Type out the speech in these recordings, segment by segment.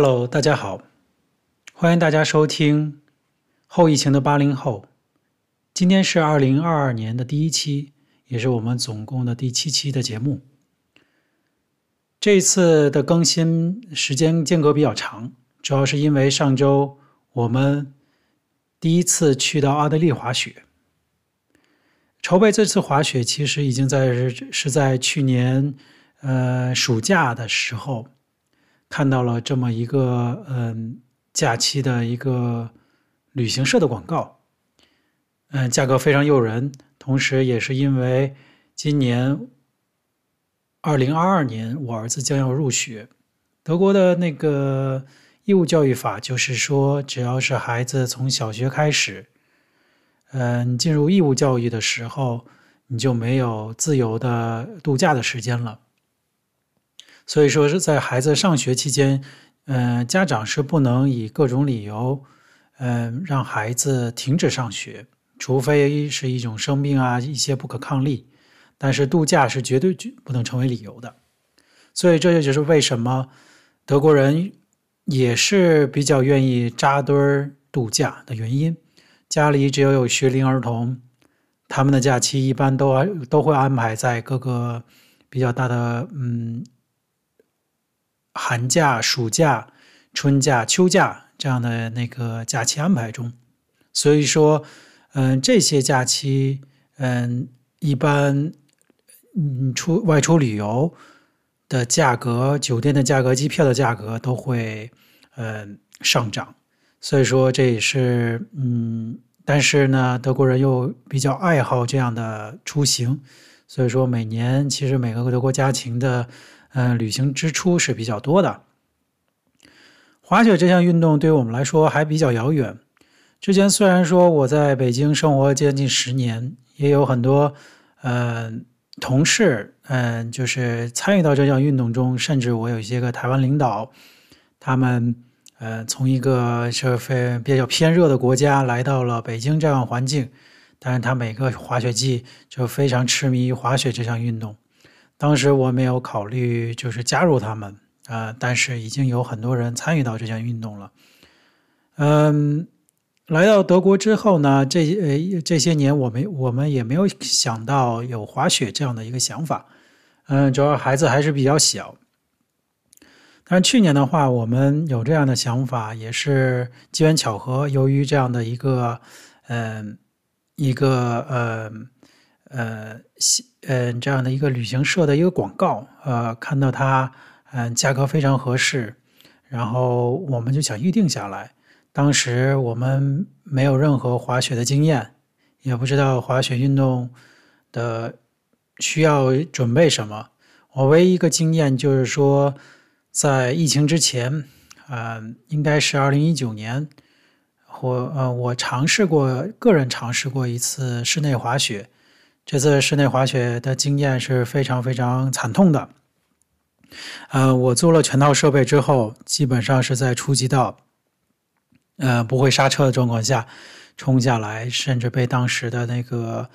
Hello，大家好，欢迎大家收听后疫情的八零后。今天是二零二二年的第一期，也是我们总共的第七期的节目。这次的更新时间间隔比较长，主要是因为上周我们第一次去到奥地利滑雪。筹备这次滑雪，其实已经在是是在去年呃暑假的时候。看到了这么一个嗯假期的一个旅行社的广告，嗯，价格非常诱人，同时也是因为今年二零二二年我儿子将要入学，德国的那个义务教育法就是说，只要是孩子从小学开始，嗯，进入义务教育的时候，你就没有自由的度假的时间了。所以说是在孩子上学期间，嗯、家长是不能以各种理由，嗯、让孩子停止上学，除非是一种生病啊，一些不可抗力，但是度假是绝对不能成为理由的。所以这就就是为什么德国人也是比较愿意扎堆儿度假的原因。家里只要有学龄儿童，他们的假期一般都都会安排在各个比较大的，嗯。寒假、暑假、春假、秋假这样的那个假期安排中，所以说，嗯，这些假期，嗯，一般，嗯，出外出旅游的价格、酒店的价格、机票的价格都会，嗯，上涨。所以说，这也是，嗯，但是呢，德国人又比较爱好这样的出行，所以说每年其实每个德国家庭的。嗯，旅行支出是比较多的。滑雪这项运动对于我们来说还比较遥远。之前虽然说我在北京生活将近十年，也有很多嗯同事嗯就是参与到这项运动中，甚至我有一些个台湾领导，他们呃从一个是非比较偏热的国家来到了北京这样环境，但是他每个滑雪季就非常痴迷于滑雪这项运动。当时我没有考虑就是加入他们啊、呃，但是已经有很多人参与到这项运动了。嗯，来到德国之后呢，这呃这些年我们我们也没有想到有滑雪这样的一个想法。嗯，主要孩子还是比较小。但是去年的话，我们有这样的想法，也是机缘巧合，由于这样的一个嗯一个嗯。呃，嗯，这样的一个旅行社的一个广告，呃，看到它，嗯，价格非常合适，然后我们就想预定下来。当时我们没有任何滑雪的经验，也不知道滑雪运动的需要准备什么。我唯一一个经验就是说，在疫情之前，呃，应该是二零一九年，或呃，我尝试过，个人尝试过一次室内滑雪。这次室内滑雪的经验是非常非常惨痛的。呃，我租了全套设备之后，基本上是在初级道，呃，不会刹车的状况下冲下来，甚至被当时的那个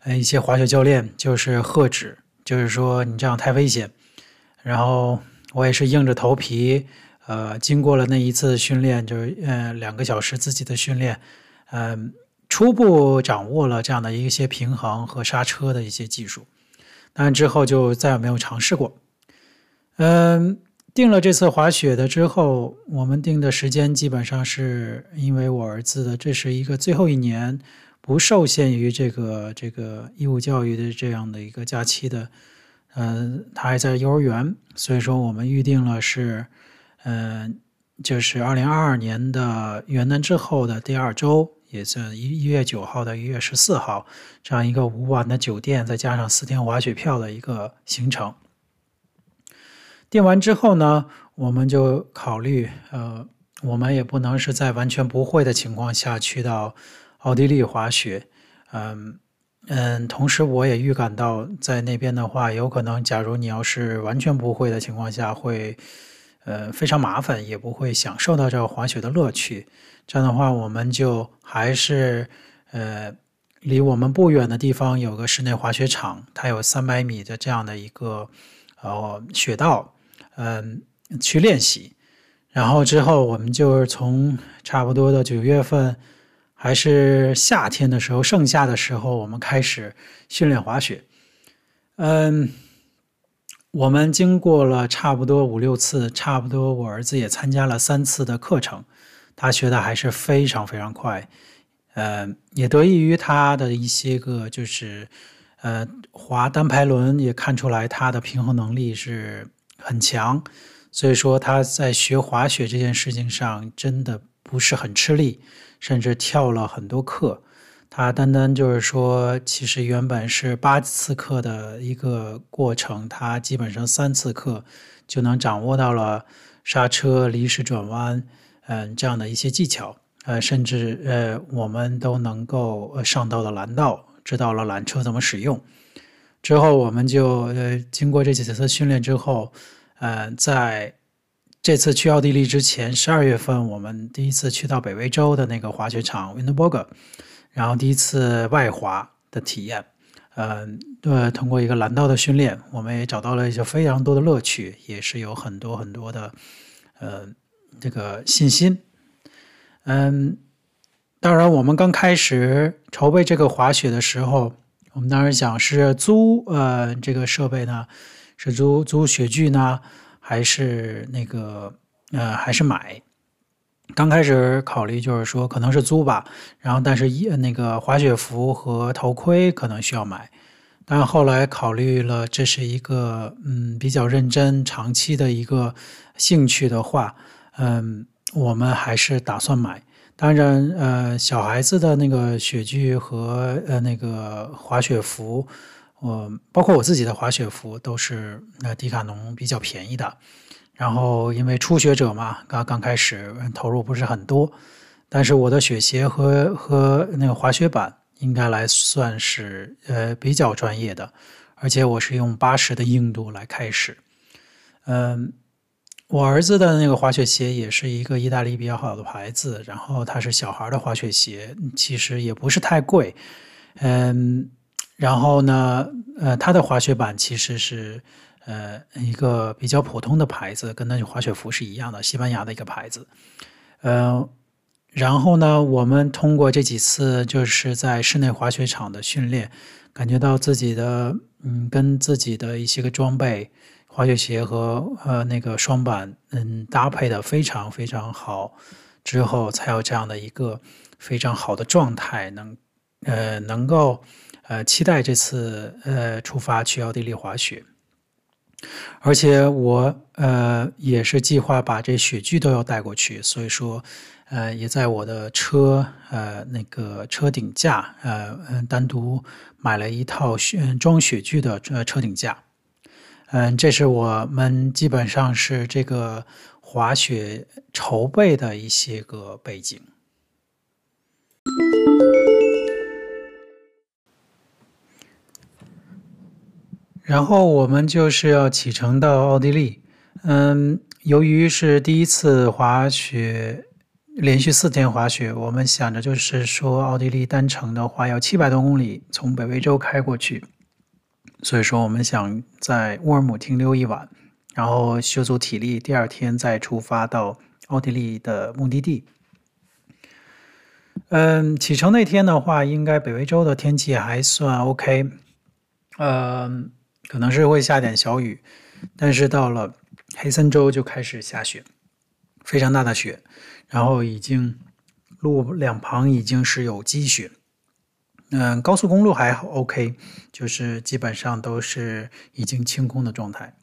呃一些滑雪教练就是喝止，就是说你这样太危险。然后我也是硬着头皮，呃，经过了那一次训练，就是呃两个小时自己的训练，嗯、呃。初步掌握了这样的一些平衡和刹车的一些技术，但之后就再也没有尝试过。嗯，定了这次滑雪的之后，我们定的时间基本上是因为我儿子的这是一个最后一年，不受限于这个这个义务教育的这样的一个假期的。嗯，他还在幼儿园，所以说我们预定了是，嗯，就是二零二二年的元旦之后的第二周。也是一一月九号到一月十四号这样一个五晚的酒店，再加上四天滑雪票的一个行程。订完之后呢，我们就考虑，呃，我们也不能是在完全不会的情况下去到奥地利滑雪，嗯嗯，同时我也预感到在那边的话，有可能，假如你要是完全不会的情况下，会呃非常麻烦，也不会享受到这个滑雪的乐趣。这样的话，我们就还是呃，离我们不远的地方有个室内滑雪场，它有三百米的这样的一个呃雪道，嗯、呃，去练习。然后之后我们就是从差不多的九月份，还是夏天的时候，盛夏的时候，我们开始训练滑雪。嗯，我们经过了差不多五六次，差不多我儿子也参加了三次的课程，他学的还是非常非常快。呃，也得益于他的一些个就是，呃，滑单排轮也看出来他的平衡能力是很强。所以说他在学滑雪这件事情上真的不是很吃力，甚至跳了很多课。他单单就是说，其实原本是八次课的一个过程，他基本上三次课就能掌握到了刹车、离时转弯，嗯，这样的一些技巧。呃，甚至呃，我们都能够上到了蓝道，知道了缆车怎么使用。之后我们就呃，经过这几次训练之后。呃，在这次去奥地利之前，十二月份我们第一次去到北威州的那个滑雪场 Winterberg，然后第一次外滑的体验。呃，对，通过一个蓝道的训练，我们也找到了一些非常多的乐趣，也是有很多很多的呃这个信心。嗯，当然，我们刚开始筹备这个滑雪的时候，我们当时想是租呃这个设备呢。是租租雪具呢，还是那个呃，还是买？刚开始考虑就是说可能是租吧，然后但是一那个滑雪服和头盔可能需要买，但后来考虑了这是一个嗯比较认真长期的一个兴趣的话，嗯，我们还是打算买。当然呃，小孩子的那个雪具和呃那个滑雪服。我包括我自己的滑雪服都是那迪卡侬比较便宜的，然后因为初学者嘛，刚刚开始投入不是很多，但是我的雪鞋和和那个滑雪板应该来算是呃比较专业的，而且我是用八十的硬度来开始，嗯，我儿子的那个滑雪鞋也是一个意大利比较好的牌子，然后它是小孩的滑雪鞋，其实也不是太贵，嗯。然后呢，呃，它的滑雪板其实是，呃，一个比较普通的牌子，跟那滑雪服是一样的，西班牙的一个牌子。呃，然后呢，我们通过这几次就是在室内滑雪场的训练，感觉到自己的，嗯，跟自己的一些个装备，滑雪鞋和呃那个双板，嗯，搭配的非常非常好，之后才有这样的一个非常好的状态，能，呃，能够。呃，期待这次呃出发去奥地利滑雪，而且我呃也是计划把这雪具都要带过去，所以说呃也在我的车呃那个车顶架呃嗯单独买了一套雪装雪具的呃车顶架，嗯，这是我们基本上是这个滑雪筹备的一些个背景。然后我们就是要启程到奥地利，嗯，由于是第一次滑雪，连续四天滑雪，我们想着就是说奥地利单程的话要七百多公里，从北威州开过去，所以说我们想在乌尔姆停留一晚，然后修足体力，第二天再出发到奥地利的目的地。嗯，启程那天的话，应该北威州的天气还算 OK，嗯。可能是会下点小雨，但是到了黑森州就开始下雪，非常大的雪，然后已经路两旁已经是有积雪。嗯，高速公路还 OK，就是基本上都是已经清空的状态。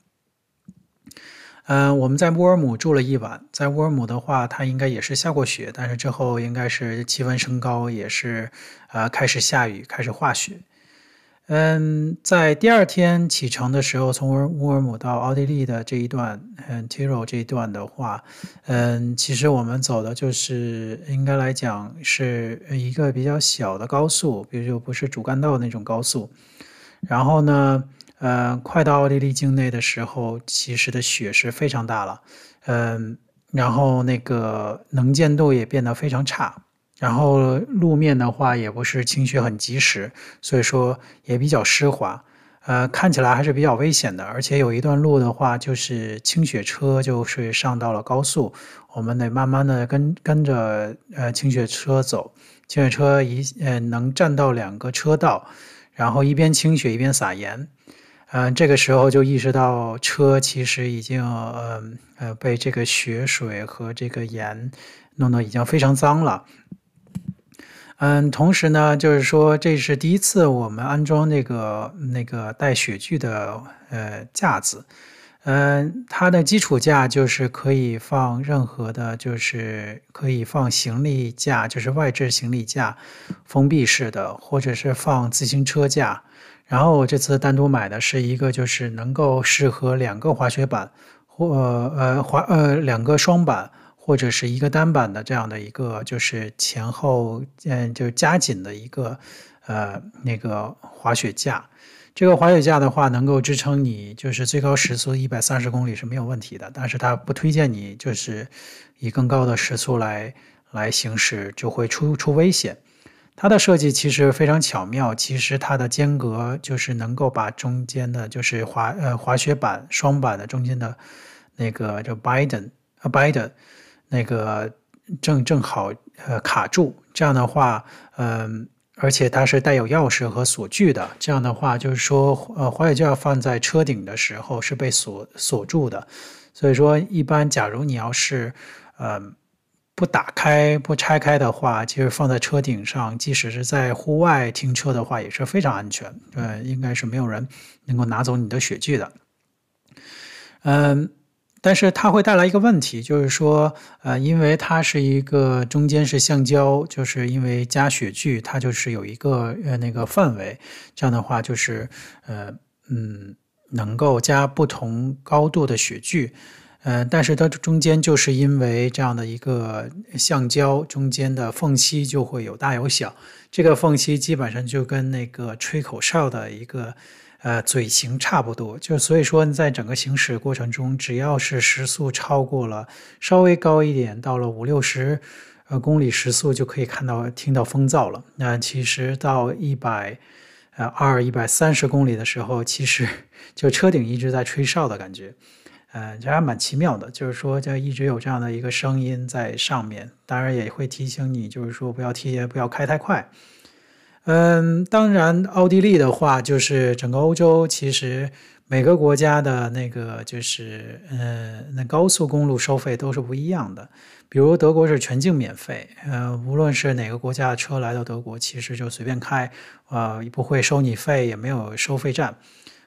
嗯，我们在乌尔姆住了一晚，在乌尔姆的话，它应该也是下过雪，但是之后应该是气温升高，也是呃开始下雨，开始化雪。嗯，在第二天启程的时候，从乌尔姆到奥地利的这一段，嗯，Tirol 这一段的话，嗯，其实我们走的就是应该来讲是一个比较小的高速，比如说不是主干道那种高速。然后呢，呃，快到奥地利境内的时候，其实的雪是非常大了，嗯，然后那个能见度也变得非常差。然后路面的话也不是清雪很及时，所以说也比较湿滑。呃，看起来还是比较危险的，而且有一段路的话，就是清雪车就是上到了高速，我们得慢慢的跟跟着呃清雪车走，清雪车一呃能占到两个车道，然后一边清雪一边撒盐，嗯、这个时候就意识到车其实已经呃呃被这个雪水和这个盐弄得已经非常脏了。嗯，同时呢，就是说这是第一次我们安装那个那个带雪具的呃架子，嗯，它的基础架就是可以放任何的，就是可以放行李架，就是外置行李架，封闭式的，或者是放自行车架。然后我这次单独买的是一个，就是能够适合两个滑雪板或呃滑呃两个双板。或者是一个单板的这样的一个，就是前后嗯，就加紧的一个呃那个滑雪架。这个滑雪架的话，能够支撑你就是最高时速一百三十公里是没有问题的。但是它不推荐你就是以更高的时速来来行驶，就会出出危险。它的设计其实非常巧妙，其实它的间隔就是能够把中间的，就是滑呃滑雪板双板的中间的那个就 Biden 啊 Biden。那个正正好呃卡住，这样的话，嗯，而且它是带有钥匙和锁具的，这样的话就是说，呃，滑雪架放在车顶的时候是被锁锁住的，所以说一般假如你要是呃不打开不拆开的话，其实放在车顶上，即使是在户外停车的话也是非常安全，呃，应该是没有人能够拿走你的雪具的，嗯。但是它会带来一个问题，就是说，呃，因为它是一个中间是橡胶，就是因为加雪具，它就是有一个呃那个范围，这样的话就是呃嗯能够加不同高度的雪具，呃，但是它中间就是因为这样的一个橡胶中间的缝隙就会有大有小，这个缝隙基本上就跟那个吹口哨的一个。呃，嘴型差不多，就所以说，在整个行驶过程中，只要是时速超过了稍微高一点，到了五六十呃公里时速，就可以看到听到风噪了。那其实到一百呃二一百三十公里的时候，其实 就车顶一直在吹哨的感觉，呃，这还蛮奇妙的。就是说，就一直有这样的一个声音在上面，当然也会提醒你，就是说不要提前，不要开太快。嗯，当然，奥地利的话，就是整个欧洲，其实每个国家的那个就是，嗯，那高速公路收费都是不一样的。比如德国是全境免费，呃，无论是哪个国家的车来到德国，其实就随便开，呃，不会收你费，也没有收费站。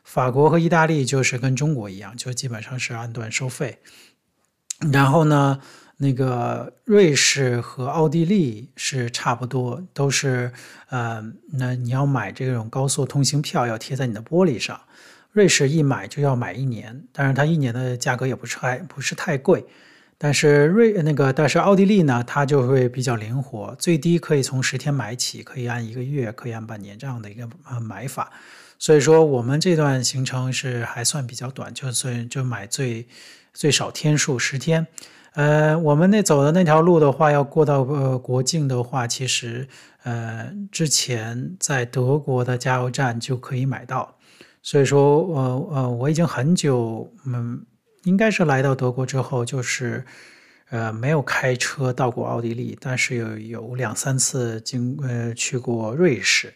法国和意大利就是跟中国一样，就基本上是按段收费。然后呢，那个瑞士和奥地利是差不多，都是呃，那你要买这种高速通行票，要贴在你的玻璃上。瑞士一买就要买一年，但是它一年的价格也不是太不是太贵。但是瑞那个，但是奥地利呢，它就会比较灵活，最低可以从十天买起，可以按一个月，可以按半年这样的一个买法。所以说我们这段行程是还算比较短，就算就买最最少天数十天。呃，我们那走的那条路的话，要过到呃国境的话，其实呃之前在德国的加油站就可以买到，所以说，呃呃，我已经很久，嗯，应该是来到德国之后，就是呃没有开车到过奥地利，但是有有两三次经呃去过瑞士，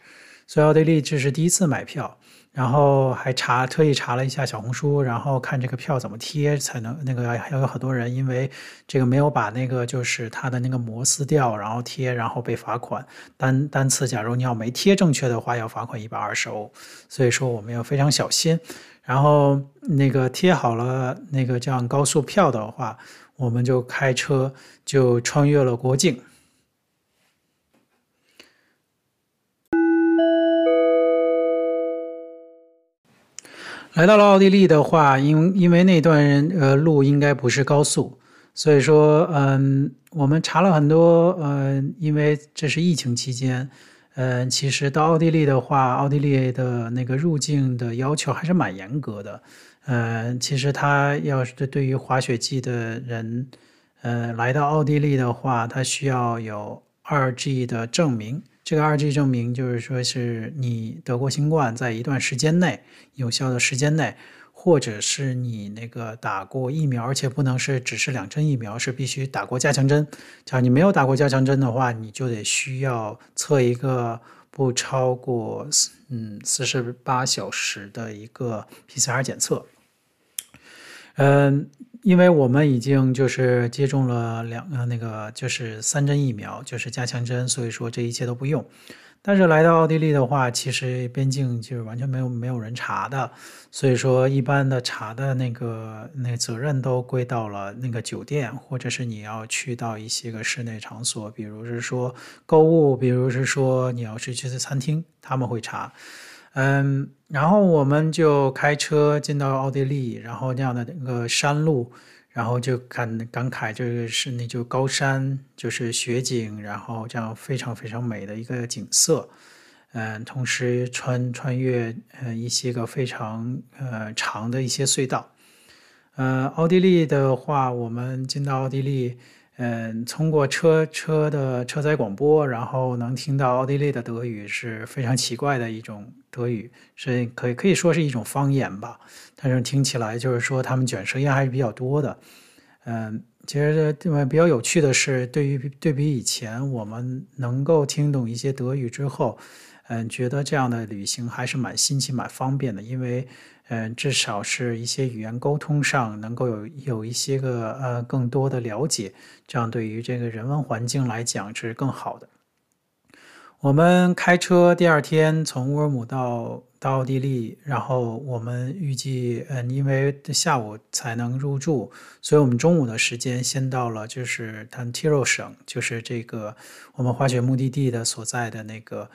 所以奥地利这是第一次买票。然后还查特意查了一下小红书，然后看这个票怎么贴才能那个，还有很多人因为这个没有把那个就是它的那个膜撕掉，然后贴，然后被罚款。单单次假如你要没贴正确的话，要罚款一百二十欧。所以说我们要非常小心。然后那个贴好了那个这样高速票的话，我们就开车就穿越了国境。来到了奥地利的话，因因为那段呃路应该不是高速，所以说嗯，我们查了很多，嗯，因为这是疫情期间，嗯，其实到奥地利的话，奥地利的那个入境的要求还是蛮严格的，嗯，其实他要是对于滑雪季的人，呃，来到奥地利的话，他需要有二 G 的证明，这个二 G 证明就是说是你得过新冠，在一段时间内有效的时间内，或者是你那个打过疫苗，而且不能是只是两针疫苗，是必须打过加强针。假如你没有打过加强针的话，你就得需要测一个不超过嗯四十八小时的一个 PCR 检测。嗯。因为我们已经就是接种了两呃那个就是三针疫苗，就是加强针，所以说这一切都不用。但是来到奥地利的话，其实边境就是完全没有没有人查的，所以说一般的查的那个那责任都归到了那个酒店，或者是你要去到一些个室内场所，比如是说购物，比如是说你要是去餐厅，他们会查。嗯，然后我们就开车进到奥地利，然后那样的那个山路，然后就感感慨，这个是那就高山，就是雪景，然后这样非常非常美的一个景色。嗯，同时穿穿越呃一些个非常呃长的一些隧道。呃，奥地利的话，我们进到奥地利。嗯，通过车车的车载广播，然后能听到奥地利的德语是非常奇怪的一种德语，是可以可以说是一种方言吧。但是听起来就是说他们卷舌音还是比较多的。嗯，其实这比较有趣的是，对于对比以前我们能够听懂一些德语之后，嗯，觉得这样的旅行还是蛮新奇、蛮方便的，因为。嗯，至少是一些语言沟通上能够有有一些个呃更多的了解，这样对于这个人文环境来讲是更好的。我们开车第二天从乌尔姆到到奥地利，然后我们预计嗯，因为下午才能入住，所以我们中午的时间先到了就是坦提洛省，就是这个我们滑雪目的地的所在的那个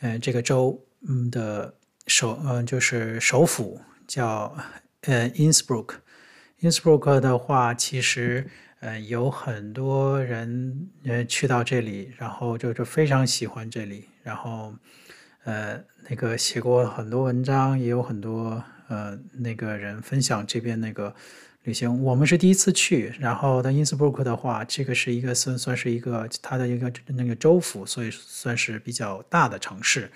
嗯这个州嗯的。首嗯，就是首府叫呃 Innsbruck。Innsbruck 的话，其实呃有很多人呃去到这里，然后就是非常喜欢这里，然后呃那个写过很多文章，也有很多呃那个人分享这边那个旅行。我们是第一次去，然后在 Innsbruck 的话，这个是一个算算是一个它的一个那个州府，所以算是比较大的城市。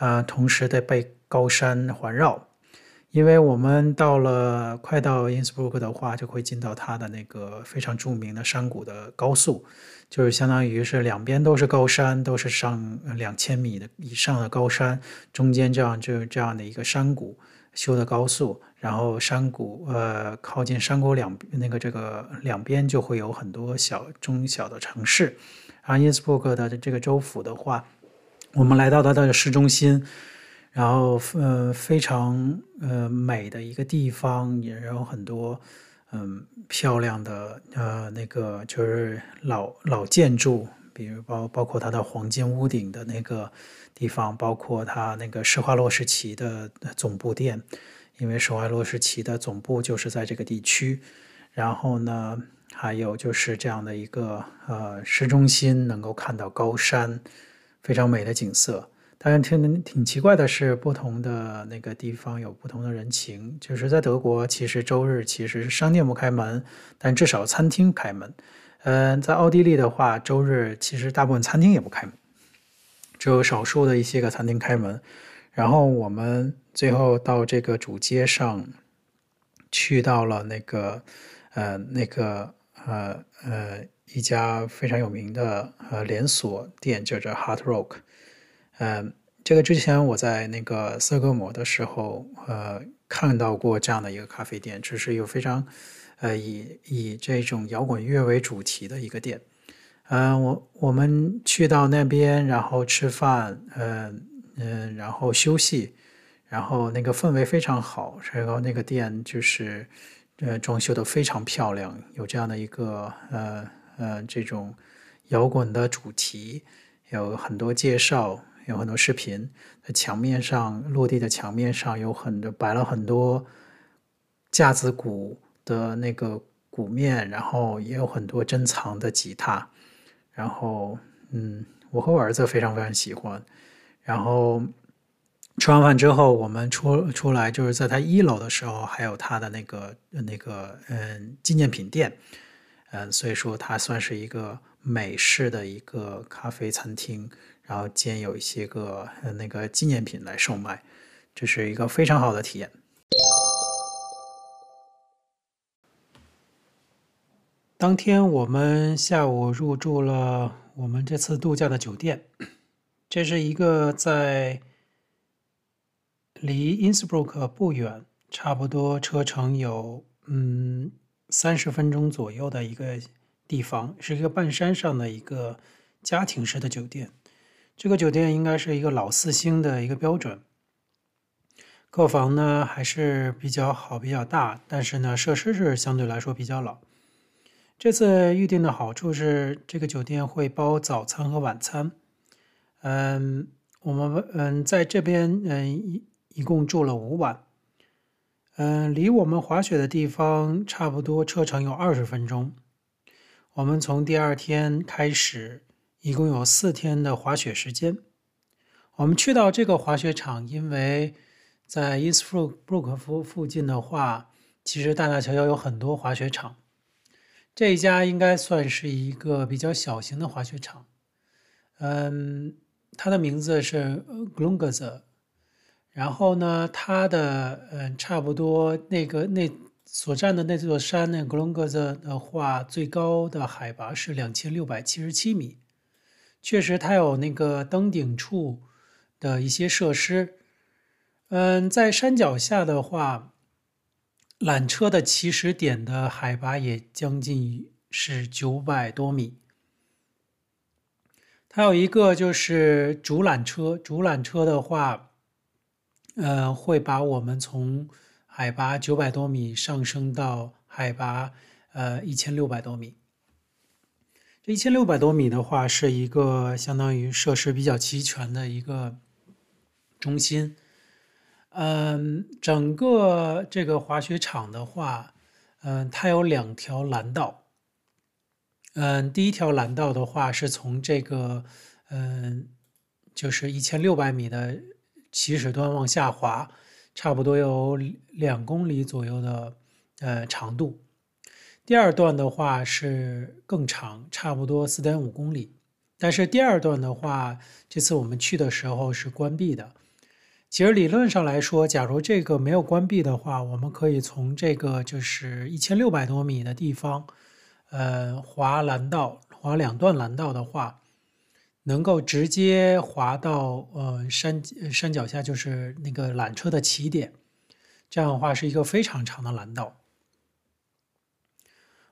呃，同时在被高山环绕，因为我们到了快到因斯布鲁克的话，就会进到它的那个非常著名的山谷的高速，就是相当于是两边都是高山，都是上两千米的以上的高山，中间这样就是这样的一个山谷修的高速，然后山谷呃靠近山谷两那个这个两边就会有很多小中小的城市，而因斯布鲁克的这个州府的话。我们来到它的市中心，然后呃非常呃美的一个地方，也有很多嗯、漂亮的呃那个就是老老建筑，比如包包括它的黄金屋顶的那个地方，包括它那个施华洛世奇的总部店，因为施华洛世奇的总部就是在这个地区。然后呢，还有就是这样的一个呃市中心，能够看到高山。非常美的景色，但是挺挺奇怪的是，不同的那个地方有不同的人情。就是在德国，其实周日其实商店不开门，但至少餐厅开门。嗯，在奥地利的话，周日其实大部分餐厅也不开门，只有少数的一些个餐厅开门。然后我们最后到这个主街上，去到了那个呃那个呃呃。一家非常有名的呃连锁店叫做 Hard Rock，嗯，这个之前我在那个斯德哥尔摩的时候，呃，看到过这样的一个咖啡店，只是有非常呃以以这种摇滚乐为主题的一个店。嗯、我我们去到那边，然后吃饭，嗯嗯，然后休息，然后那个氛围非常好，然后那个店就是呃装修的非常漂亮，有这样的一个呃。呃，这种摇滚的主题有很多介绍，有很多视频。在墙面上，落地的墙面上有很多摆了很多架子鼓的那个鼓面，然后也有很多珍藏的吉他。然后，嗯，我和我儿子非常非常喜欢。然后吃完饭之后，我们出出来，就是在他一楼的时候，还有他的那个那个嗯纪念品店。嗯，所以说它算是一个美式的一个咖啡餐厅，然后兼有一些个那个纪念品来售卖，这是一个非常好的体验。当天我们下午入住了我们这次度假的酒店，这是一个在离 Innsbruck 不远，差不多车程有嗯三十分钟左右的一个地方，是一个半山上的一个家庭式的酒店。这个酒店应该是一个老四星的一个标准。客房呢还是比较好，比较大，但是呢设施是相对来说比较老。这次预订的好处是，这个酒店会包早餐和晚餐。嗯，我们嗯在这边嗯一一共住了五晚。嗯，离我们滑雪的地方差不多车程有二十分钟。我们从第二天开始，一共有四天的滑雪时间。我们去到这个滑雪场，因为在因斯布鲁克夫附近的话，其实大大小小有很多滑雪场。这一家应该算是一个比较小型的滑雪场。嗯，它的名字是 Glunga。然后呢，它的嗯，差不多那个那所站的那座山，那格隆格子的话，最高的海拔是两千六百七十七米。确实，它有那个登顶处的一些设施。嗯，在山脚下的话，缆车的起始点的海拔也将近是九百多米。它有一个就是主缆车，主缆车的话。呃，会把我们从海拔九百多米上升到海拔呃一千六百多米。这一千六百多米的话，是一个相当于设施比较齐全的一个中心。嗯，整个这个滑雪场的话，嗯，它有两条蓝道。嗯，第一条蓝道的话是从这个嗯，就是一千六百米的。起始端往下滑，差不多有两公里左右的呃长度。第二段的话是更长，差不多四点五公里。但是第二段的话，这次我们去的时候是关闭的。其实理论上来说，假如这个没有关闭的话，我们可以从这个就是一千六百多米的地方，呃，滑缆道，滑两段缆道的话。能够直接滑到呃山山脚下，就是那个缆车的起点，这样的话是一个非常长的缆道。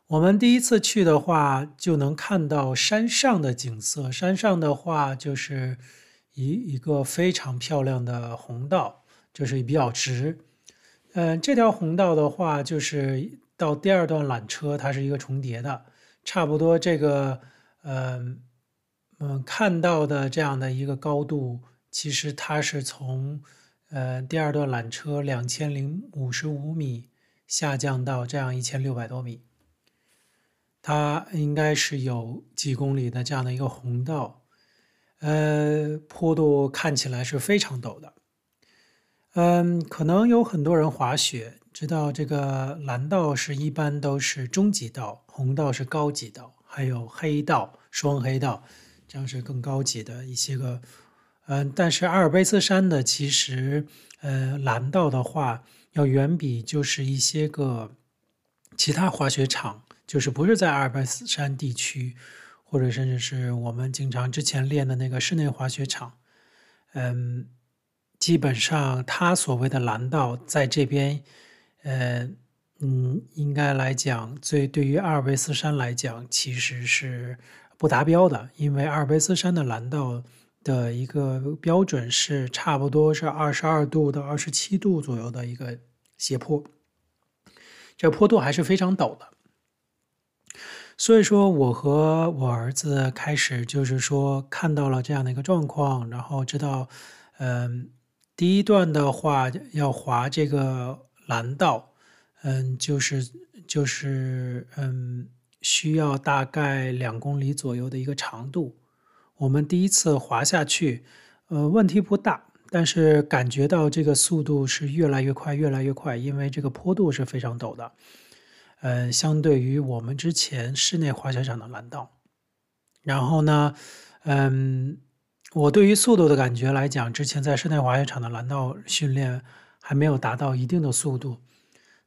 我们第一次去的话，就能看到山上的景色。山上的话，就是一一个非常漂亮的红道，就是比较直。嗯、这条红道的话，就是到第二段缆车，它是一个重叠的，差不多这个嗯。嗯，看到的这样的一个高度，其实它是从呃第二段缆车两千零五十五米下降到这样一千六百多米，它应该是有几公里的这样的一个红道，呃，坡度看起来是非常陡的。嗯，可能有很多人滑雪知道这个蓝道是一般都是中级道，红道是高级道，还有黑道、双黑道。这样是更高级的一些个，嗯，但是阿尔卑斯山的其实，呃，蓝道的话要远比就是一些个其他滑雪场，就是不是在阿尔卑斯山地区，或者甚至是我们经常之前练的那个室内滑雪场，嗯，基本上它所谓的蓝道在这边，呃，嗯，应该来讲，最对于阿尔卑斯山来讲，其实是。不达标的，因为阿尔卑斯山的蓝道的一个标准是差不多是二十二度到二十七度左右的一个斜坡，这坡度还是非常陡的。所以说，我和我儿子开始就是说看到了这样的一个状况，然后知道，嗯，第一段的话要滑这个蓝道，嗯，就是就是嗯。需要大概两公里左右的一个长度。我们第一次滑下去，呃，问题不大，但是感觉到这个速度是越来越快，越来越快，因为这个坡度是非常陡的。呃，相对于我们之前室内滑雪场的蓝道。然后呢，嗯，我对于速度的感觉来讲，之前在室内滑雪场的蓝道训练还没有达到一定的速度，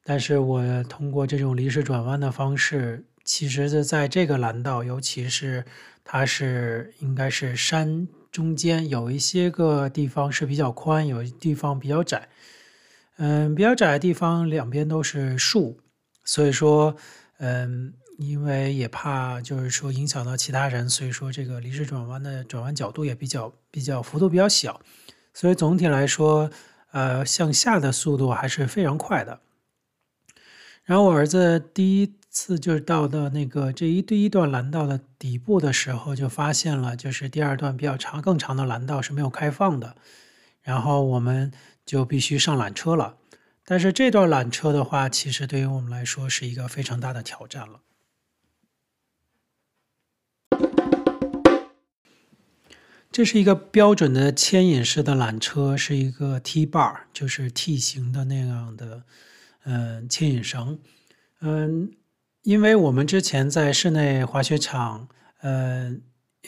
但是我通过这种离式转弯的方式，其实是在这个蓝道，尤其是它是应该是山中间，有一些个地方是比较宽，有地方比较窄。嗯，比较窄的地方两边都是树，所以说，嗯。因为也怕就是说影响到其他人，所以说这个离式转弯的转弯角度也比较比较幅度比较小，所以总体来说，呃，向下的速度还是非常快的。然后我儿子第一次就是到的那个这一第一段蓝道的底部的时候，就发现了就是第二段比较长更长的蓝道是没有开放的，然后我们就必须上缆车了。但是这段缆车的话，其实对于我们来说是一个非常大的挑战了。这是一个标准的牵引式的缆车，是一个 T bar，就是 T 型的那样的，嗯，牵引绳。嗯，因为我们之前在室内滑雪场，嗯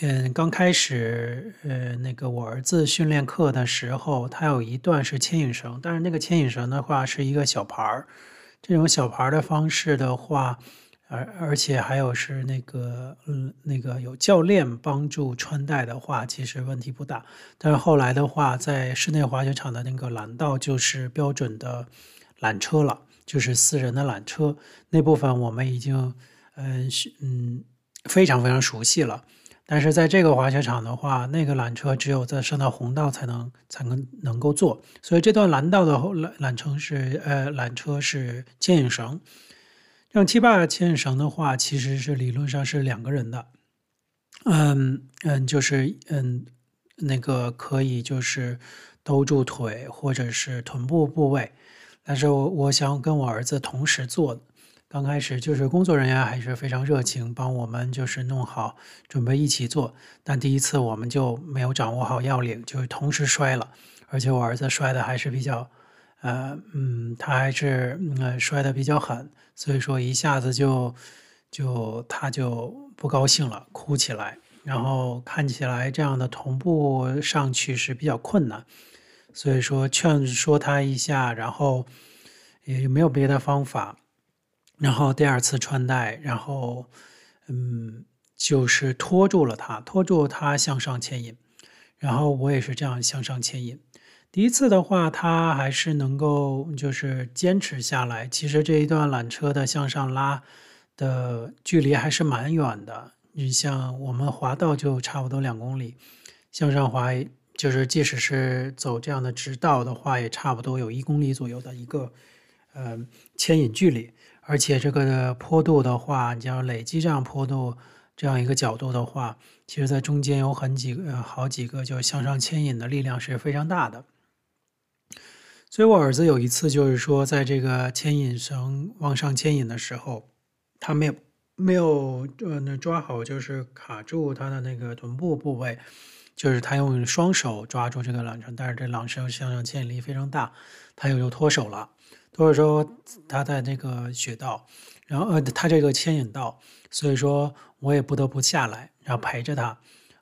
嗯，刚开始，呃，那个我儿子训练课的时候，他有一段是牵引绳，但是那个牵引绳的话是一个小牌儿，这种小牌儿的方式的话。而而且还有是那个，嗯，那个有教练帮助穿戴的话，其实问题不大。但是后来的话，在室内滑雪场的那个缆道就是标准的缆车了，就是四人的缆车那部分我们已经，嗯，嗯，非常非常熟悉了。但是在这个滑雪场的话，那个缆车只有在上到红道才能才能能够坐，所以这段蓝道的缆缆车是，呃，缆车是牵引绳。像 T-bar 牵引绳的话，其实是理论上是两个人的，嗯嗯，就是嗯那个可以就是兜住腿或者是臀部部位，但是我我想跟我儿子同时坐，刚开始就是工作人员还是非常热情，帮我们就是弄好准备一起做，但第一次我们就没有掌握好要领，就同时摔了，而且我儿子摔的还是比较。呃嗯，他还是呃摔得比较狠，所以说一下子就就他就不高兴了，哭起来，然后看起来这样的同步上去是比较困难，所以说劝说他一下，然后也没有别的方法，然后第二次穿戴，然后嗯就是拖住了它，拖住它向上牵引，然后我也是这样向上牵引。第一次的话，它还是能够就是坚持下来。其实这一段缆车的向上拉的距离还是蛮远的。你像我们滑道就差不多两公里，向上滑就是即使是走这样的直道的话，也差不多有一公里左右的一个呃牵引距离。而且这个坡度的话，你要累积这样坡度这样一个角度的话，其实在中间有很几个好几个就向上牵引的力量是非常大的。所以我儿子有一次就是说，在这个牵引绳往上牵引的时候，他没有没有呃那抓好，就是卡住他的那个臀部部位，就是他用双手抓住这个缆绳，但是这缆绳向上牵引力非常大，他又就脱手了。脱手之后，他在那个雪道，然后呃他这个牵引道，所以说我也不得不下来，然后陪着他。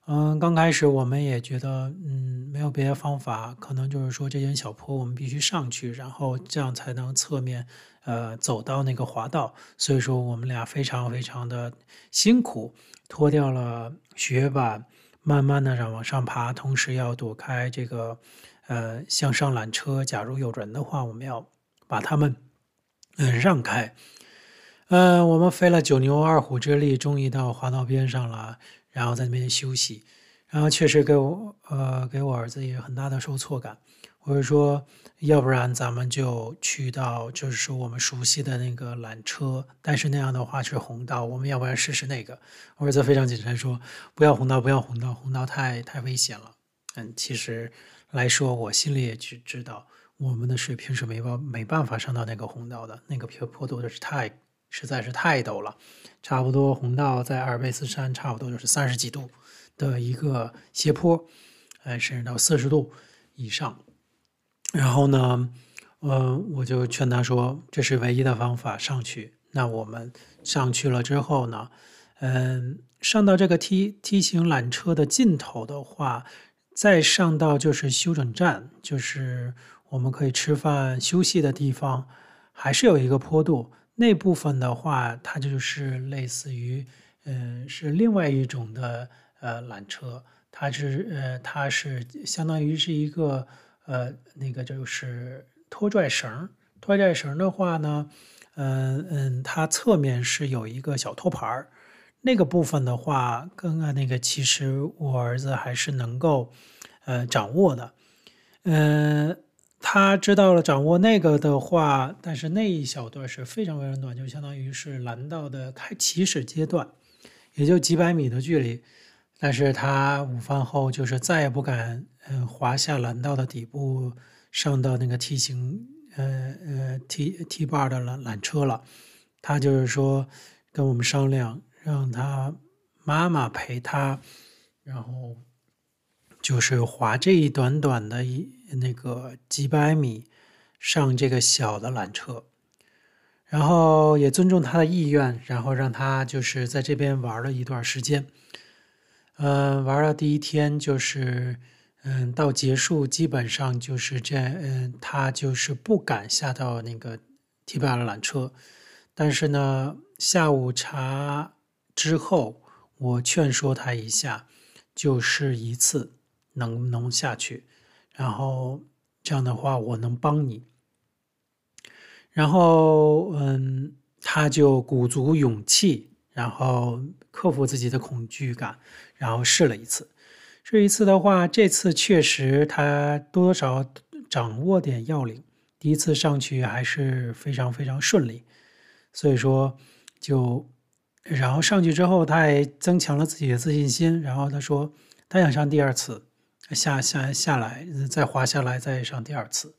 嗯，刚开始我们也觉得，嗯，没有别的方法，可能就是说这间小坡我们必须上去，然后这样才能侧面，呃，走到那个滑道。所以说我们俩非常非常的辛苦，脱掉了雪板，慢慢的让往上爬，同时要躲开这个，呃，向上缆车。假如有人的话，我们要把他们，嗯，让开。嗯、呃，我们费了九牛二虎之力，终于到滑道边上了。然后在那边休息，然后确实给我呃给我儿子也有很大的受挫感。我就说，要不然咱们就去到就是说我们熟悉的那个缆车，但是那样的话是红道，我们要不然试试那个？我儿子非常谨慎说，不要红道，不要红道，红道太太危险了。嗯，其实来说，我心里也知知道，我们的水平是没办没办法上到那个红道的，那个坡坡度的是太。实在是太陡了，差不多红道在阿尔卑斯山，差不多就是三十几度的一个斜坡，呃，甚至到四十度以上。然后呢，呃，我就劝他说，这是唯一的方法上去。那我们上去了之后呢，嗯，上到这个梯梯形缆车的尽头的话，再上到就是休整站，就是我们可以吃饭休息的地方，还是有一个坡度。那部分的话，它就是类似于，嗯、是另外一种的呃缆车，它是呃，它是相当于是一个呃那个就是拖拽绳，拖拽绳的话呢，嗯嗯，它侧面是有一个小托盘儿。那个部分的话，跟那个其实我儿子还是能够，呃，掌握的，嗯、他知道了掌握那个的话，但是那一小段是非常非常短，就相当于是蓝道的开起始阶段，也就几百米的距离，但是他午饭后就是再也不敢，嗯、呃，滑下蓝道的底部，上到那个 T 型，呃呃 T T bar 的缆缆车了，他就是说跟我们商量。让他妈妈陪他，然后就是滑这一短短的一那个几百米上这个小的缆车，然后也尊重他的意愿，然后让他就是在这边玩了一段时间。嗯，玩了第一天就是嗯，到结束基本上就是这嗯，他就是不敢下到那个 T 八的缆车，但是呢，下午茶。之后，我劝说他一下，就试一次，能不能下去？然后这样的话，我能帮你。然后，嗯，他就鼓足勇气，然后克服自己的恐惧感，然后试了一次。这一次的话，这次确实他多少掌握点要领。第一次上去还是非常非常顺利，所以说就。然后上去之后，他也增强了自己的自信心。然后他说，他想上第二次，下下下来，再滑下来，再上第二次。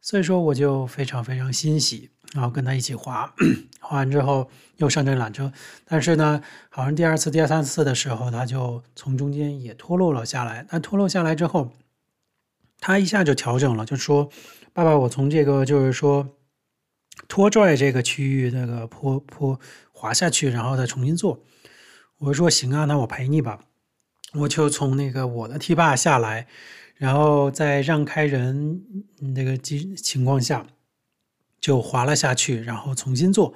所以说，我就非常非常欣喜，然后跟他一起滑。滑完之后，又上这缆车。但是呢，好像第二次、第三次的时候，他就从中间也脱落了下来。但脱落下来之后，他一下就调整了，就说：“爸爸，我从这个就是说。”拖拽这个区域，那个坡坡滑下去，然后再重新做。我说行啊，那我陪你吧。我就从那个我的梯坝下来，然后在让开人那个情情况下，就滑了下去，然后重新做。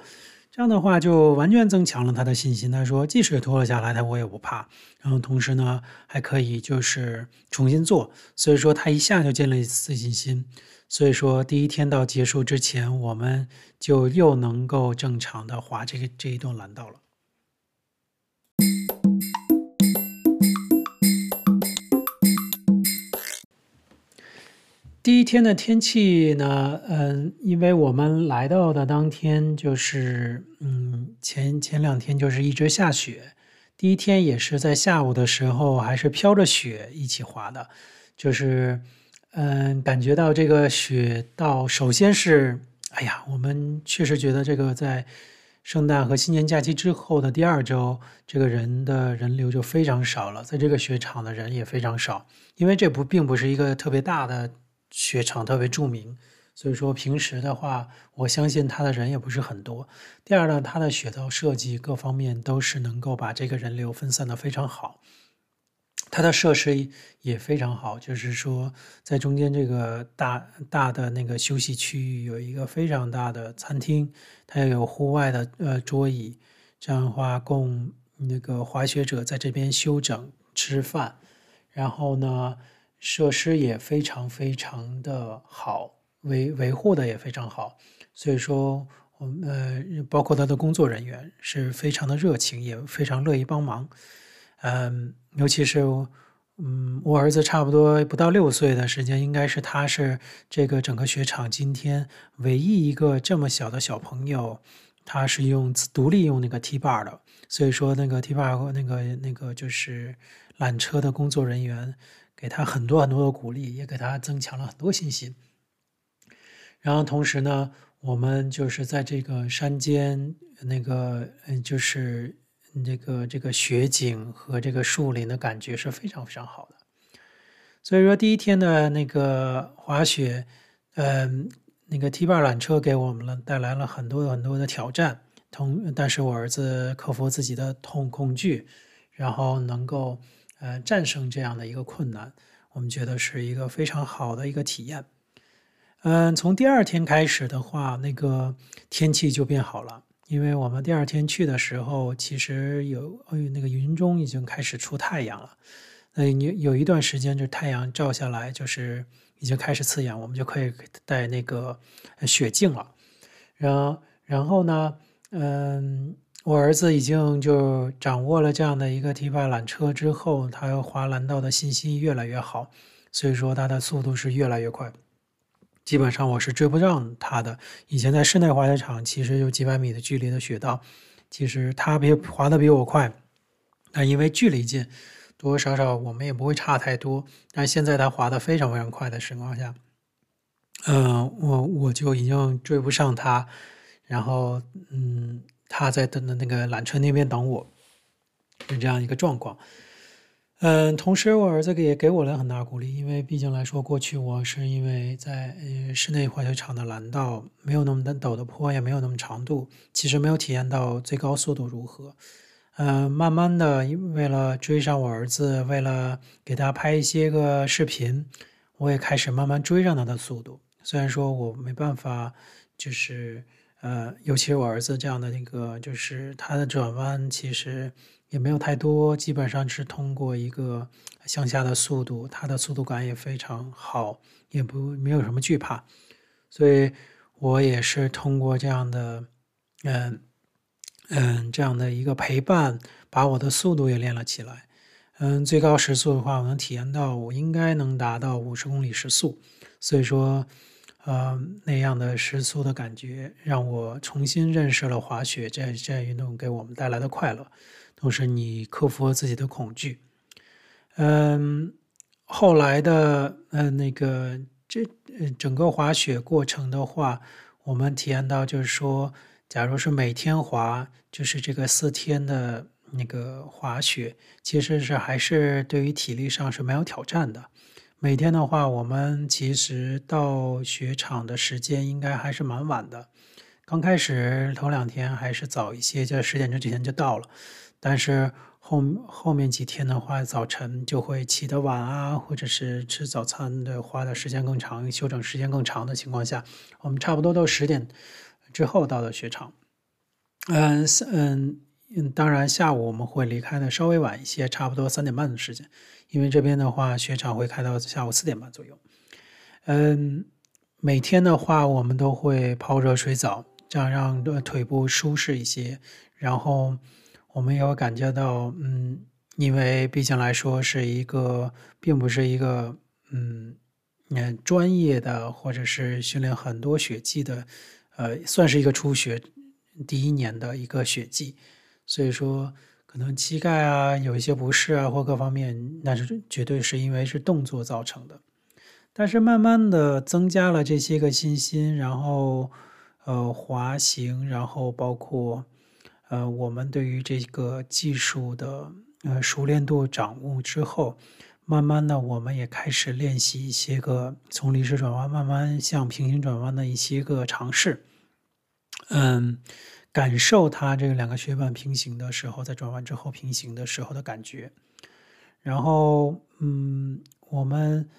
这样的话就完全增强了他的信心。他说，即使脱了下来，他我也不怕。然后同时呢，还可以就是重新做。所以说他一下就建立自信心。所以说，第一天到结束之前，我们就又能够正常的滑这个这一段蓝道了。第一天的天气呢，嗯，因为我们来到的当天就是，嗯，前前两天就是一直下雪，第一天也是在下午的时候还是飘着雪一起滑的，就是。嗯，感觉到这个雪道，首先是，哎呀，我们确实觉得这个在圣诞和新年假期之后的第二周，这个人的人流就非常少了，在这个雪场的人也非常少，因为这不并不是一个特别大的雪场，特别著名，所以说平时的话，我相信他的人也不是很多。第二呢，它的雪道设计各方面都是能够把这个人流分散得非常好。它的设施也非常好，就是说，在中间这个大大的那个休息区域有一个非常大的餐厅，它也有户外的呃桌椅，这样的话供那个滑雪者在这边休整吃饭。然后呢，设施也非常非常的好，维维护的也非常好。所以说，我们呃包括他的工作人员是非常的热情，也非常乐意帮忙。嗯，尤其是，嗯，我儿子差不多不到六岁的时间，应该是他是这个整个雪场今天唯一一个这么小的小朋友，他是用独立用那个 T bar 的，所以说那个 T bar 那个那个就是缆车的工作人员给他很多很多的鼓励，也给他增强了很多信心。然后同时呢，我们就是在这个山间那个嗯，就是。这个这个雪景和这个树林的感觉是非常非常好的，所以说第一天的那个滑雪，嗯，那个 T 把缆车给我们了带来了很多很多的挑战，同但是我儿子克服自己的痛恐惧，然后能够呃战胜这样的一个困难，我们觉得是一个非常好的一个体验。嗯，从第二天开始的话，那个天气就变好了，因为我们第二天去的时候，其实有哎那个云中已经开始出太阳了。那有有一段时间，就太阳照下来，就是已经开始刺眼，我们就可以戴那个雪镜了。然后，然后呢，嗯，我儿子已经就掌握了这样的一个 T8 缆车之后，他滑蓝道的信心越来越好，所以说他的速度是越来越快。基本上我是追不上他的。以前在室内滑雪场，其实有几百米的距离的雪道，其实他比滑得比我快，但因为距离近，多多少少我们也不会差太多。但现在他滑得非常非常快的情况下，嗯，我我就已经追不上他，然后嗯，他在等的那个缆车那边等我，是这样一个状况。嗯，同时我儿子也给我了很大鼓励，因为毕竟来说，过去我是因为在室内滑雪场的蓝道没有那么的陡的坡，也没有那么长度，其实没有体验到最高速度如何。嗯，慢慢的，为了追上我儿子，为了给他拍一些个视频，我也开始慢慢追上他的速度。虽然说我没办法，就是呃，尤其是我儿子这样的那个，就是他的转弯其实。也没有太多，基本上是通过一个向下的速度，它的速度感也非常好，也不没有什么惧怕，所以我也是通过这样的，嗯嗯，这样的一个陪伴，把我的速度也练了起来。嗯，最高时速的话，我能体验到我应该能达到五十公里时速，所以说，呃，那样的时速的感觉，让我重新认识了滑雪这这运动给我们带来的快乐。同时，你克服了自己的恐惧。嗯，后来的呃那个这整个滑雪过程的话，我们体验到就是说，假如是每天滑，就是这个四天的那个滑雪，其实是还是对于体力上是没有挑战的。每天的话，我们其实到雪场的时间应该还是蛮晚的。刚开始头两天还是早一些，就十点钟之前就到了。但是后后面几天的话，早晨就会起得晚啊，或者是吃早餐的花的时间更长，休整时间更长的情况下，我们差不多都十点之后到的雪场。嗯嗯嗯，当然下午我们会离开的稍微晚一些，差不多三点半的时间，因为这边的话雪场会开到下午四点半左右。嗯，每天的话我们都会泡热水澡，这样让腿部舒适一些，然后。我们也会感觉到，嗯，因为毕竟来说是一个，并不是一个，嗯，嗯，专业的或者是训练很多雪季的，呃，算是一个初学第一年的一个雪季，所以说可能膝盖啊有一些不适啊或各方面，那是绝对是因为是动作造成的。但是慢慢的增加了这些个信心，然后呃滑行，然后包括。呃，我们对于这个技术的呃熟练度掌握之后，慢慢的我们也开始练习一些个从立式转弯慢慢向平行转弯的一些个尝试。嗯，感受它这个两个雪板平行的时候，在转弯之后平行的时候的感觉。然后，嗯，我们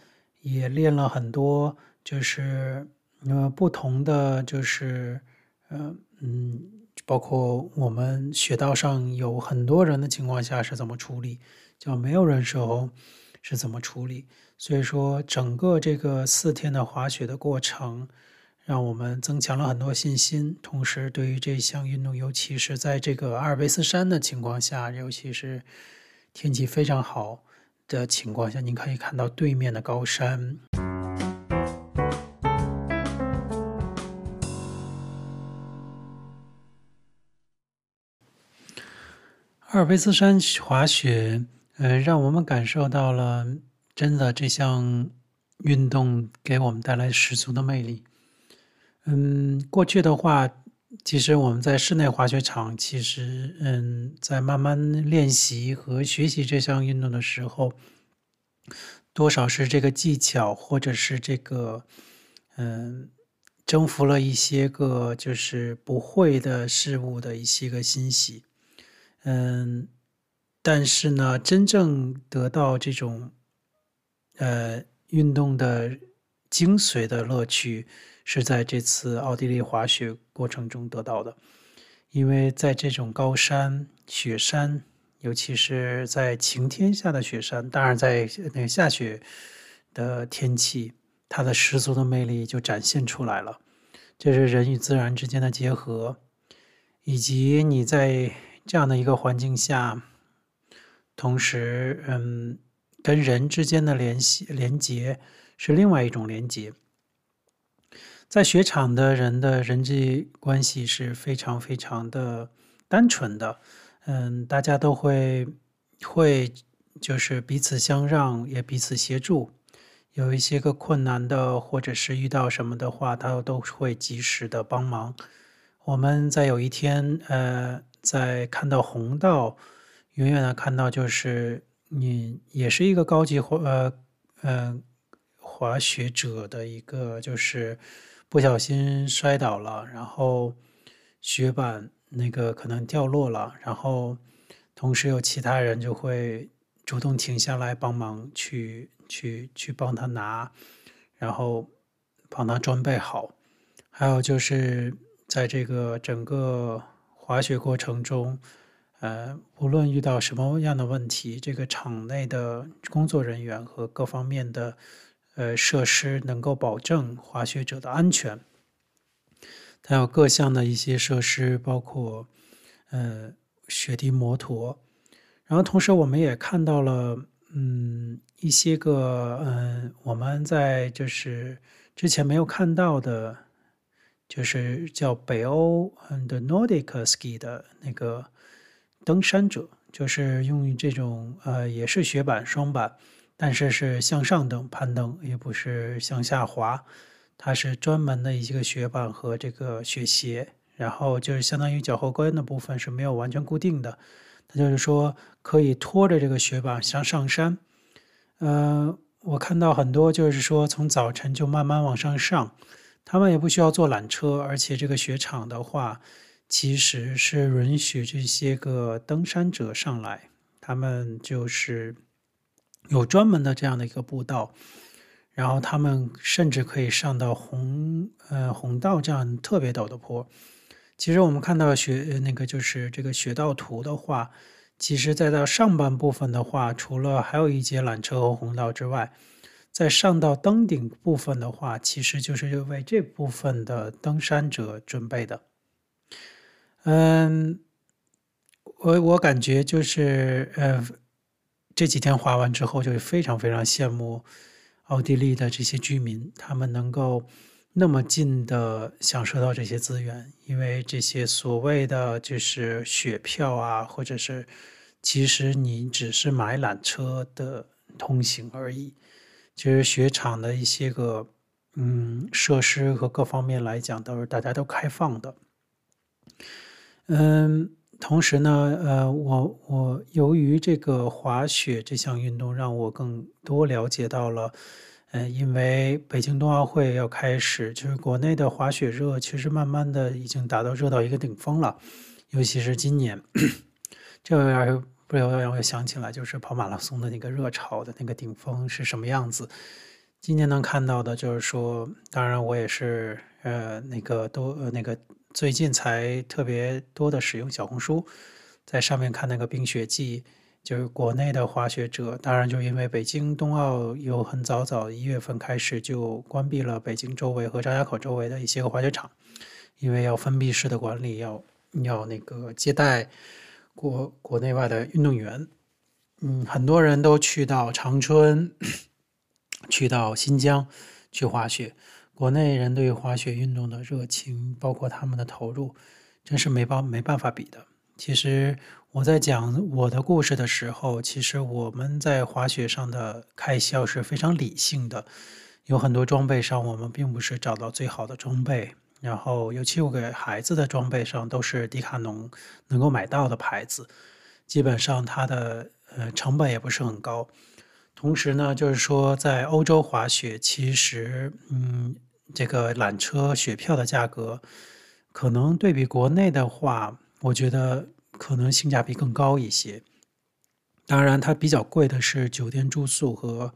也练了很多，就是呃不同的，就是呃嗯。包括我们雪道上有很多人的情况下是怎么处理，叫没有人时候是怎么处理。所以说，整个这个四天的滑雪的过程，让我们增强了很多信心。同时，对于这项运动，尤其是在这个阿尔卑斯山的情况下，尤其是天气非常好的情况下，你可以看到对面的高山。阿尔卑斯山滑雪，呃，让我们感受到了真的这项运动给我们带来十足的魅力。嗯，过去的话，其实我们在室内滑雪场，其实嗯，在慢慢练习和学习这项运动的时候，多少是这个技巧，或者是这个嗯，征服了一些个就是不会的事物的一些个欣喜。嗯，但是呢，真正得到这种呃，运动的精髓的乐趣是在这次奥地利滑雪过程中得到的，因为在这种高山雪山，尤其是在晴天下的雪山，当然在那个下雪的天气，它的十足的魅力就展现出来了。这是人与自然之间的结合，以及你在这样的一个环境下，同时，嗯，跟人之间的联系连接是另外一种连接。在雪场的人的人际关系是非常非常的单纯的。嗯，大家都会会就是彼此相让，也彼此协助。有一些个困难的，或者是遇到什么的话，他都会及时的帮忙。我们在有一天，呃，在看到红道，远远的看到就是你也是一个高级滑呃呃滑雪者的一个，就是不小心摔倒了，然后雪板。那个可能掉落了，然后同时有其他人就会主动停下来帮忙去去去帮他拿，然后帮他装备好。还有就是在这个整个滑雪过程中，呃，无论遇到什么样的问题，这个场内的工作人员和各方面的呃设施能够保证滑雪者的安全。它有各项的一些设施，包括呃雪地摩托，然后同时我们也看到了嗯一些个嗯、呃、我们在就是之前没有看到的，就是叫北欧的 Nordic Ski 的那个登山者，就是用于这种呃也是雪板双板，但是是向上登攀登，也不是向下滑。它是专门的一个雪板和这个雪鞋，然后就是相当于脚后跟的部分是没有完全固定的，它就是说可以拖着这个雪板向上山。呃，我看到很多就是说从早晨就慢慢往上上，他们也不需要坐缆车，而且这个雪场的话，其实是允许这些个登山者上来，他们就是有专门的这样的一个步道。然后他们甚至可以上到红呃红道这样特别陡的坡。其实我们看到雪那个就是这个雪道图的话，其实再到上半部分的话，除了还有一节缆车和红道之外，在上到登顶部分的话，其实就是为这部分的登山者准备的。嗯，我我感觉就是呃这几天滑完之后，就非常非常羡慕。奥地利的这些居民，他们能够那么近的享受到这些资源，因为这些所谓的就是雪票啊，或者是其实你只是买缆车的通行而已。其实雪场的一些个嗯设施和各方面来讲，都是大家都开放的。嗯，同时呢，呃，我我由于这个滑雪这项运动，让我更多了解到了。嗯，因为北京冬奥会要开始，就是国内的滑雪热，其实慢慢的已经达到热到一个顶峰了。尤其是今年，这个不由让我想起来，就是跑马拉松的那个热潮的那个顶峰是什么样子。今年能看到的就是说，当然我也是呃那个都呃那个最近才特别多的使用小红书，在上面看那个冰雪季。就是国内的滑雪者，当然就因为北京冬奥有很早早一月份开始就关闭了北京周围和张家口周围的一些个滑雪场，因为要封闭式的管理，要要那个接待国国内外的运动员。嗯，很多人都去到长春，去到新疆去滑雪。国内人对滑雪运动的热情，包括他们的投入，真是没办没办法比的。其实。我在讲我的故事的时候，其实我们在滑雪上的开销是非常理性的，有很多装备上我们并不是找到最好的装备，然后尤其我给孩子的装备上都是迪卡侬能够买到的牌子，基本上它的呃成本也不是很高。同时呢，就是说在欧洲滑雪，其实嗯这个缆车雪票的价格可能对比国内的话，我觉得。可能性价比更高一些，当然它比较贵的是酒店住宿和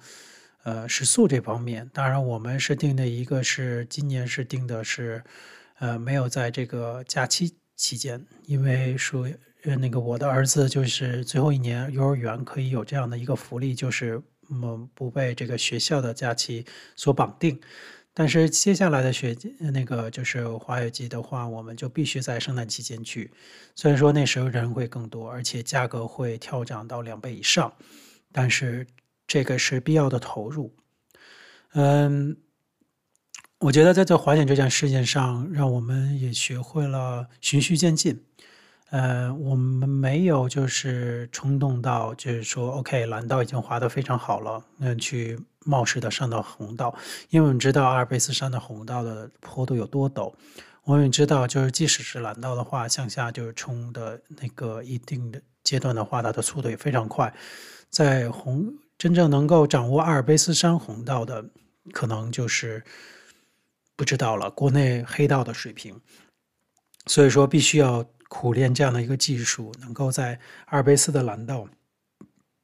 呃食宿这方面。当然，我们是定的一个是今年是定的是，呃，没有在这个假期期间，因为属于那个我的儿子就是最后一年幼儿园可以有这样的一个福利，就是么不被这个学校的假期所绑定。但是接下来的学那个就是滑雪季的话，我们就必须在圣诞期间去。虽然说那时候人会更多，而且价格会跳涨到两倍以上，但是这个是必要的投入。嗯，我觉得在这滑雪这件事情上，让我们也学会了循序渐进。呃，我们没有就是冲动到就是说，OK，蓝道已经滑得非常好了，那去。冒失的上到红道，因为我们知道阿尔卑斯山的红道的坡度有多陡，我们也知道，就是即使是蓝道的话，向下就是冲的那个一定的阶段的话，它的速度也非常快。在红真正能够掌握阿尔卑斯山红道的，可能就是不知道了，国内黑道的水平。所以说，必须要苦练这样的一个技术，能够在阿尔卑斯的蓝道。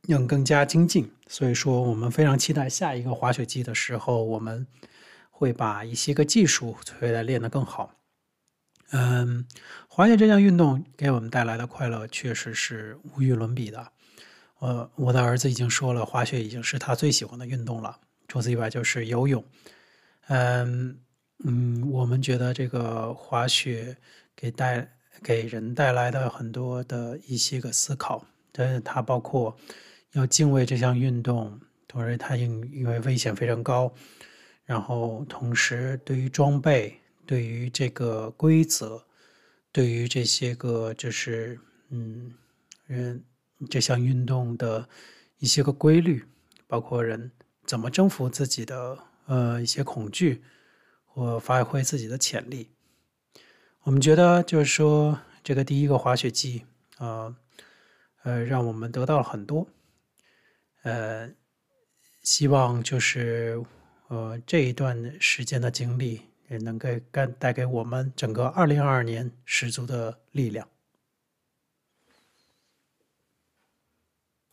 能更加精进，所以说我们非常期待下一个滑雪季的时候，我们会把一些个技术回来练得更好。嗯，滑雪这项运动给我们带来的快乐确实是无与伦比的。呃，我的儿子已经说了，滑雪已经是他最喜欢的运动了。除此以外就是游泳。嗯嗯，我们觉得这个滑雪给带给人带来的很多的一些个思考，但是它包括。要敬畏这项运动，同时它因因为危险非常高，然后同时对于装备、对于这个规则、对于这些个就是嗯人这项运动的一些个规律，包括人怎么征服自己的呃一些恐惧或发挥自己的潜力，我们觉得就是说这个第一个滑雪季啊呃，呃让我们得到了很多。呃，希望就是呃这一段时间的经历也能够带带给我们整个二零二二年十足的力量。